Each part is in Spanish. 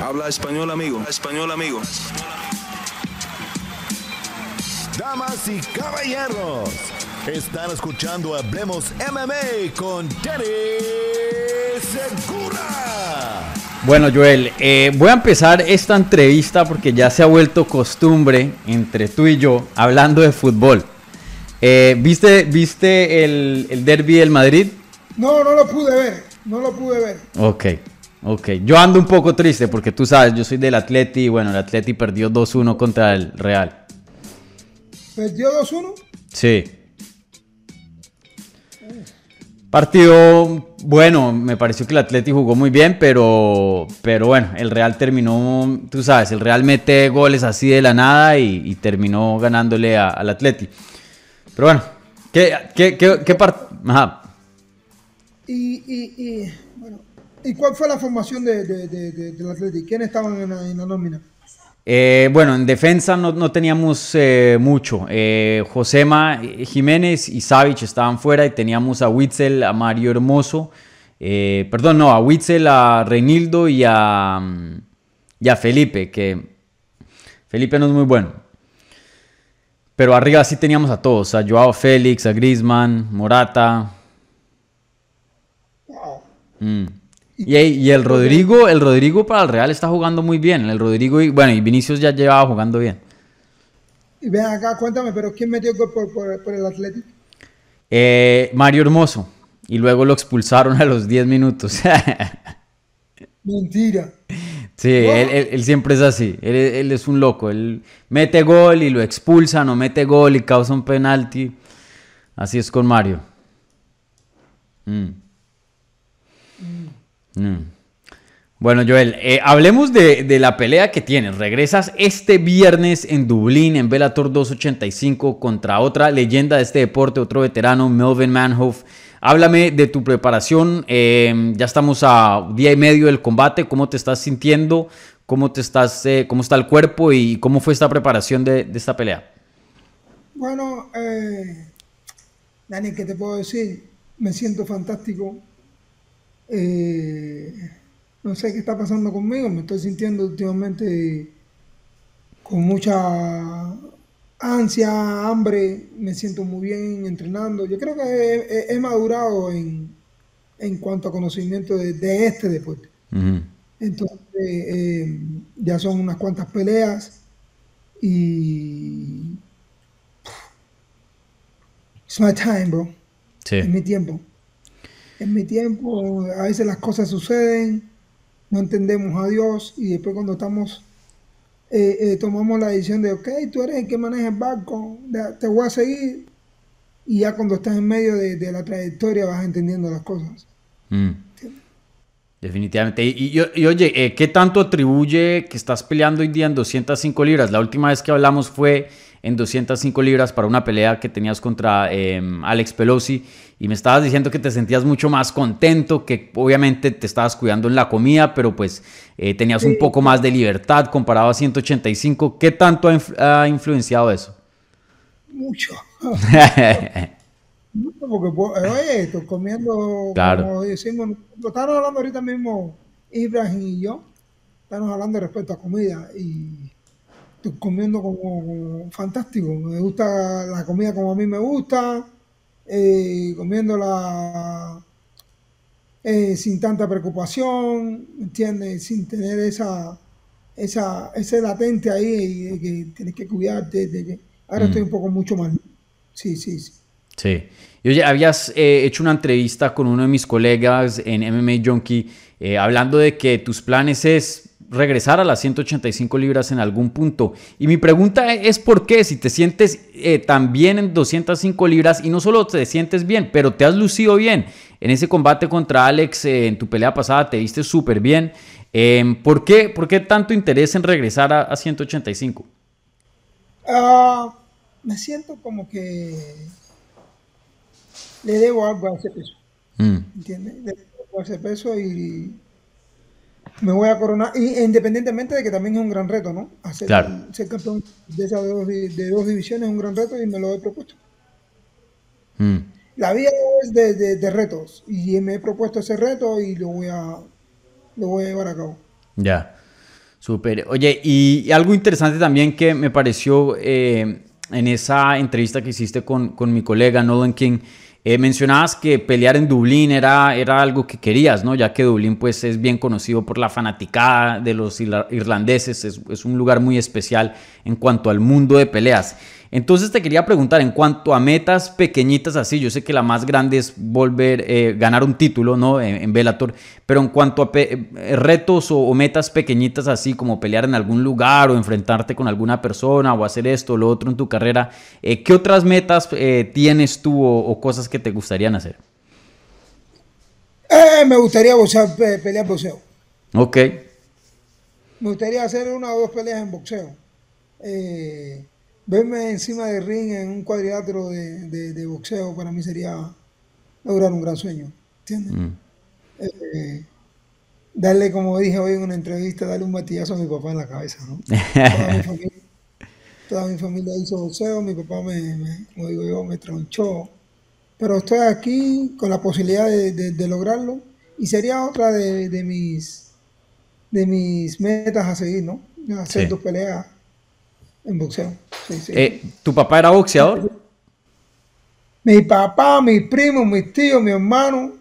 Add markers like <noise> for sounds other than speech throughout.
Habla español, amigo. Español, amigo. Damas y caballeros, están escuchando Hablemos MMA con Danny Segura. Bueno, Joel, eh, voy a empezar esta entrevista porque ya se ha vuelto costumbre entre tú y yo hablando de fútbol. Eh, ¿Viste, viste el, el derby del Madrid? No, no lo pude ver, no lo pude ver. Ok, ok. Yo ando un poco triste porque tú sabes, yo soy del Atleti y bueno, el Atleti perdió 2-1 contra el Real. ¿Perdió 2-1? Sí. Partido bueno, me pareció que el Atleti jugó muy bien, pero, pero bueno, el Real terminó, tú sabes, el Real mete goles así de la nada y, terminó ganándole al Atleti. Pero bueno, ¿qué, qué, qué, qué parte? Ajá. Y, y, y, ¿y cuál fue la formación de, de, de, del Atleti? ¿Quiénes estaban en la, en la nómina? Eh, bueno, en defensa no, no teníamos eh, mucho. Eh, Josema Jiménez y Savic estaban fuera y teníamos a Witzel, a Mario Hermoso. Perdón, no, a Witzel, a Reinildo y a, y a Felipe, que Felipe no es muy bueno. Pero arriba sí teníamos a todos, a Joao Félix, a Grisman, Morata. Mm. Y, y, el Rodrigo, el Rodrigo para el Real está jugando muy bien. El Rodrigo y bueno, y Vinicius ya llevaba jugando bien. Y ven acá, cuéntame, pero ¿quién metió gol por, por, por, el Atlético? Eh, Mario Hermoso. Y luego lo expulsaron a los 10 minutos. <laughs> Mentira. Sí, él, él, él, siempre es así. Él, él, es un loco. Él mete gol y lo expulsa, no mete gol y causa un penalti. Así es con Mario. Mm. Mm. Bueno, Joel, eh, hablemos de, la pelea que tienes. Regresas este viernes en Dublín, en Bellator 285, contra otra leyenda de este deporte, otro veterano, Melvin Manhoff. Háblame de tu preparación. Eh, ya estamos a día y medio del combate. ¿Cómo te estás sintiendo? ¿Cómo, te estás, eh, cómo está el cuerpo y cómo fue esta preparación de, de esta pelea? Bueno, eh, Dani, ¿qué te puedo decir? Me siento fantástico. Eh, no sé qué está pasando conmigo. Me estoy sintiendo últimamente con mucha ansia, hambre, me siento muy bien entrenando. Yo creo que he, he madurado en, en, cuanto a conocimiento de, de este deporte. Uh -huh. Entonces, eh, ya son unas cuantas peleas y... It's my time, bro. Sí. Es mi tiempo. Es mi tiempo. A veces las cosas suceden, no entendemos a Dios y después cuando estamos eh, eh, tomamos la decisión de, ok, tú eres el que maneja el barco, te voy a seguir. Y ya cuando estás en medio de, de la trayectoria vas entendiendo las cosas. Mm. ¿Sí? Definitivamente. Y, y, y oye, eh, ¿qué tanto atribuye que estás peleando hoy día en 205 libras? La última vez que hablamos fue en 205 libras para una pelea que tenías contra eh, Alex Pelosi y me estabas diciendo que te sentías mucho más contento, que obviamente te estabas cuidando en la comida, pero pues eh, tenías sí. un poco más de libertad comparado a 185. ¿Qué tanto ha, influ ha influenciado eso? Mucho. <laughs> Mucho porque, oye, estoy comiendo, claro. como decimos, lo estamos hablando ahorita mismo, Ibrahim y yo, estamos hablando respecto a comida y estoy comiendo como, como fantástico. Me gusta la comida como a mí me gusta, eh, comiéndola eh, sin tanta preocupación, ¿entiendes? Sin tener esa, esa, ese latente ahí de que tienes que cuidarte, de que ahora mm. estoy un poco mucho más. Sí, sí, sí. Sí. Y oye, habías eh, hecho una entrevista con uno de mis colegas en MMA Junkie eh, hablando de que tus planes es regresar a las 185 libras en algún punto. Y mi pregunta es por qué, si te sientes eh, tan bien en 205 libras y no solo te sientes bien, pero te has lucido bien. En ese combate contra Alex, eh, en tu pelea pasada, te viste súper bien. Eh, ¿por, qué, ¿Por qué tanto interés en regresar a, a 185? Uh, me siento como que le debo algo a ese peso. Mm. ¿Entiendes? Le debo a ese peso y me voy a coronar, y independientemente de que también es un gran reto, ¿no? Hacer, claro. Ser campeón de esas dos, de dos, divisiones es un gran reto y me lo he propuesto. Mm. La vida es de, de, de, retos y me he propuesto ese reto y lo voy a, lo voy a llevar a cabo. Ya. Súper. Oye, y, algo interesante también que me pareció eh, en esa entrevista que hiciste con, con mi colega Nolan King, eh, mencionabas que pelear en Dublín era, era algo que querías, ¿no? Ya que Dublín pues es bien conocido por la fanaticada de los irlandeses, es, es un lugar muy especial en cuanto al mundo de peleas. Entonces te quería preguntar, en cuanto a metas pequeñitas así, yo sé que la más grande es volver, eh, ganar un título, ¿no? En, Bellator, pero en cuanto a eh, retos o, metas pequeñitas así, como pelear en algún lugar o enfrentarte con alguna persona o hacer esto o lo otro en tu carrera, eh, ¿qué otras metas tienes tú o, cosas que te gustarían hacer? me gustaría pelear boxeo. Ok. Me gustaría hacer una o dos peleas en boxeo. Eh, verme encima del ring en un cuadrilátero de, boxeo para mí sería lograr un gran sueño. ¿Entiendes? Mm. Eh, darle, como dije hoy en una entrevista, darle un matillazo a mi papá en la cabeza. ¿no? Toda, mi familia, hizo boxeo, mi papá me, como digo yo, me tronchó. Pero estoy aquí con la posibilidad de, lograrlo y sería otra de, mis de mis metas a seguir, ¿no? Hacer dos peleas en boxeo. Eh, ¿Tu papá era boxeador? Mi papá, mi primo, mi tío, mi hermano.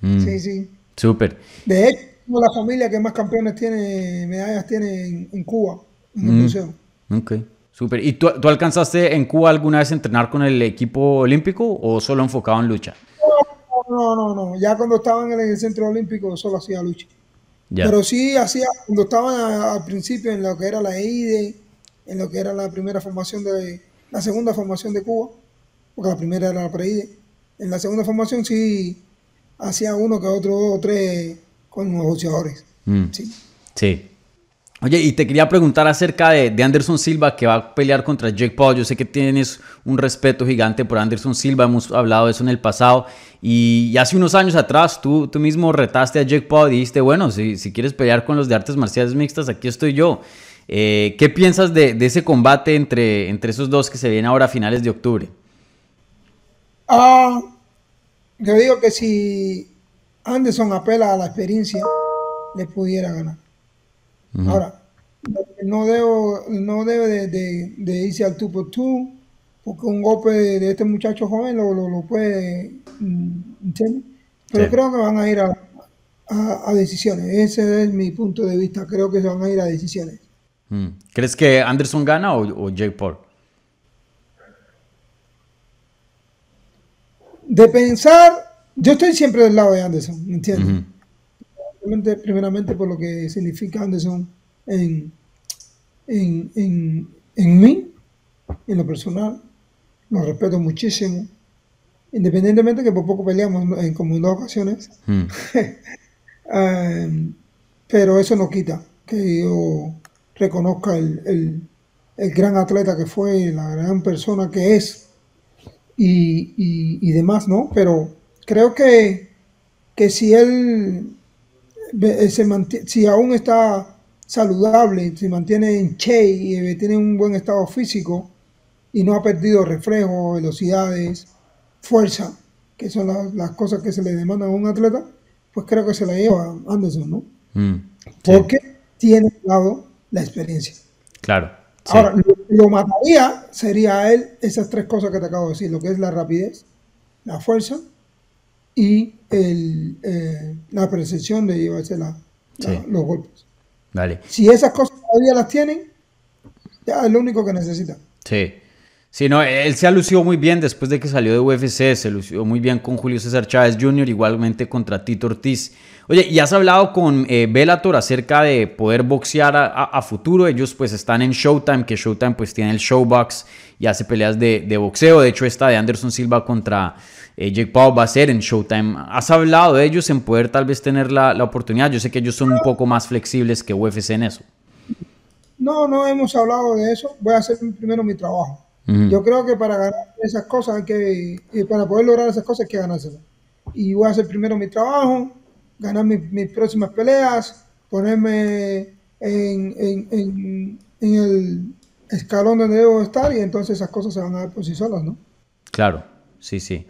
Mm. Sí, sí. Súper. De hecho, la familia que más campeones tiene, medallas tiene en, Cuba, en el boxeo. Mm. Ok, súper. ¿Y tú, tú, alcanzaste en Cuba alguna vez a entrenar con el equipo olímpico o solo enfocado en lucha? No, no, no. Ya cuando estaba en el centro olímpico solo hacía lucha. Pero sí hacía, cuando estaba al principio en lo que era la EIDE, en lo que era la primera formación de, la segunda formación de Cuba, porque la primera era la pre en la segunda formación sí hacía uno que otro, dos o tres con los boxeadores. Mm. Sí. Sí. Oye, y te quería preguntar acerca de, Anderson Silva que va a pelear contra Jake Paul. Yo sé que tienes un respeto gigante por Anderson Silva, hemos hablado de eso en el pasado. Y, hace unos años atrás tú, tú mismo retaste a Jake Paul y dijiste, bueno, si, si quieres pelear con los de artes marciales mixtas, aquí estoy yo. Eh, ¿Qué piensas de, ese combate entre, entre esos dos que se viene ahora a finales de octubre? Ah, yo digo que si Anderson apela a la experiencia, le pudiera ganar. Ahora, no, debo, no debe de, irse al 2 por 2 porque un golpe de, este muchacho joven lo, lo, puede, mm, ¿entiendes? Pero creo que van a ir a, decisiones. Ese es mi punto de vista. Creo que se van a ir a decisiones. Mm. ¿Crees que Anderson gana o, Jake Paul? De pensar, yo estoy siempre del lado de Anderson, ¿me entiendes? Primeramente por lo que significa Anderson en, en, en, mí, en lo personal. Lo respeto muchísimo. Independientemente que por poco peleamos en como en dos ocasiones. Hmm. Um, <laughs> pero eso no quita que yo reconozca el, gran atleta que fue, la gran persona que es y, y demás, ¿no? Pero creo que, que si él eh, se si aún está saludable, se mantiene en che y eh, tiene un buen estado físico y no ha perdido reflejo, velocidades, fuerza, que son las, cosas que se le demandan a un atleta, pues creo que se la lleva Anderson, ¿no? Mm, Porque tiene lado la experiencia. Claro. Ahora, lo, mataría sería él esas tres cosas que te acabo de decir, lo que es la rapidez, la fuerza y el, eh, la percepción de llevarse los golpes. Vale. Si esas cosas todavía las tienen, ya es lo único que necesitan. Sí. Sí, no, él se ha lucido muy bien después de que salió de UFC, se lució muy bien con Julio César Chávez Jr., igualmente contra Tito Ortiz. Oye, ¿y has hablado con eh, Bellator acerca de poder boxear a, futuro? Ellos pues están en Showtime, que Showtime pues tiene el Showbox y hace peleas de, de boxeo. De hecho, esta de Anderson Silva contra eh, Jake Paul va a ser en Showtime. ¿Has hablado de ellos en poder tal vez tener la, oportunidad? Yo sé que ellos son un poco más flexibles que UFC en eso. No, no hemos hablado de eso. Voy a hacer primero mi trabajo. Yo creo que para ganar esas cosas hay que, para poder lograr esas cosas hay que ganárselas. Y voy a hacer primero mi trabajo, ganar mis, próximas peleas, ponerme en, en, en el escalón donde debo estar y entonces esas cosas se van a dar por sí solas, ¿no? Claro, sí, sí.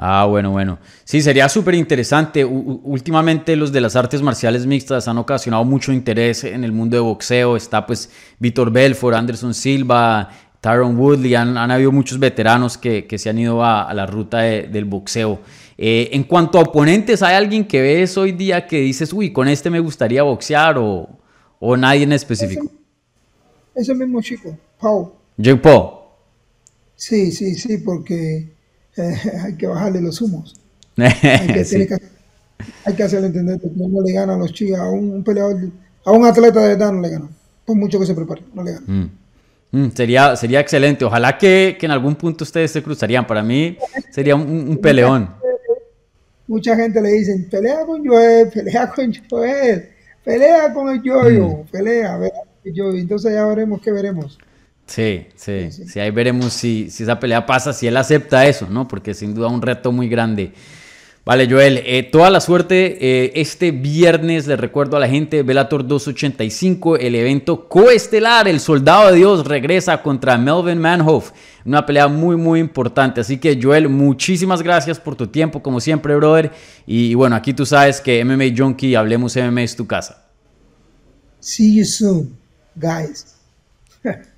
Ah, bueno, bueno. Sí, sería súper interesante. Últimamente los de las artes marciales mixtas han ocasionado mucho interés en el mundo de boxeo. Está pues Víctor Belfort, Anderson Silva, Tyron Woodley. Han, habido muchos veteranos que, se han ido a, la ruta del boxeo. Eh, en cuanto a oponentes, ¿hay alguien que ves hoy día que dices, uy, con este me gustaría boxear o, nadie en específico? Ese, mismo chico, Paul. Jake Paul. Sí, sí, sí, porque <laughs> hay que bajarle los humos. <laughs> hay, que, hacerle entender que no le gana a los chicos, a un, peleador, a un atleta de edad no le gana. Por mucho que se prepare, no le gana. Mm. Mm, sería, sería excelente. Ojalá que, en algún punto ustedes se cruzarían. Para mí sería un, peleón. Mucha gente le dicen, pelea con Joel, pelea con Joel, pelea con el Yoyo, mm. pelea, pelea yo Entonces ya veremos qué veremos. Sí, sí, sí, ahí veremos si, si, esa pelea pasa, si él acepta eso, ¿no? Porque sin duda un reto muy grande. Vale, Joel, eh, toda la suerte. Eh, este viernes le recuerdo a la gente, Velator 285, el evento coestelar, el Soldado de Dios regresa contra Melvin Manhoff. Una pelea muy, muy importante. Así que, Joel, muchísimas gracias por tu tiempo, como siempre, brother. Y, y bueno, aquí tú sabes que MMA Junkie, Hablemos MMA es tu casa. See you soon, guys. <laughs>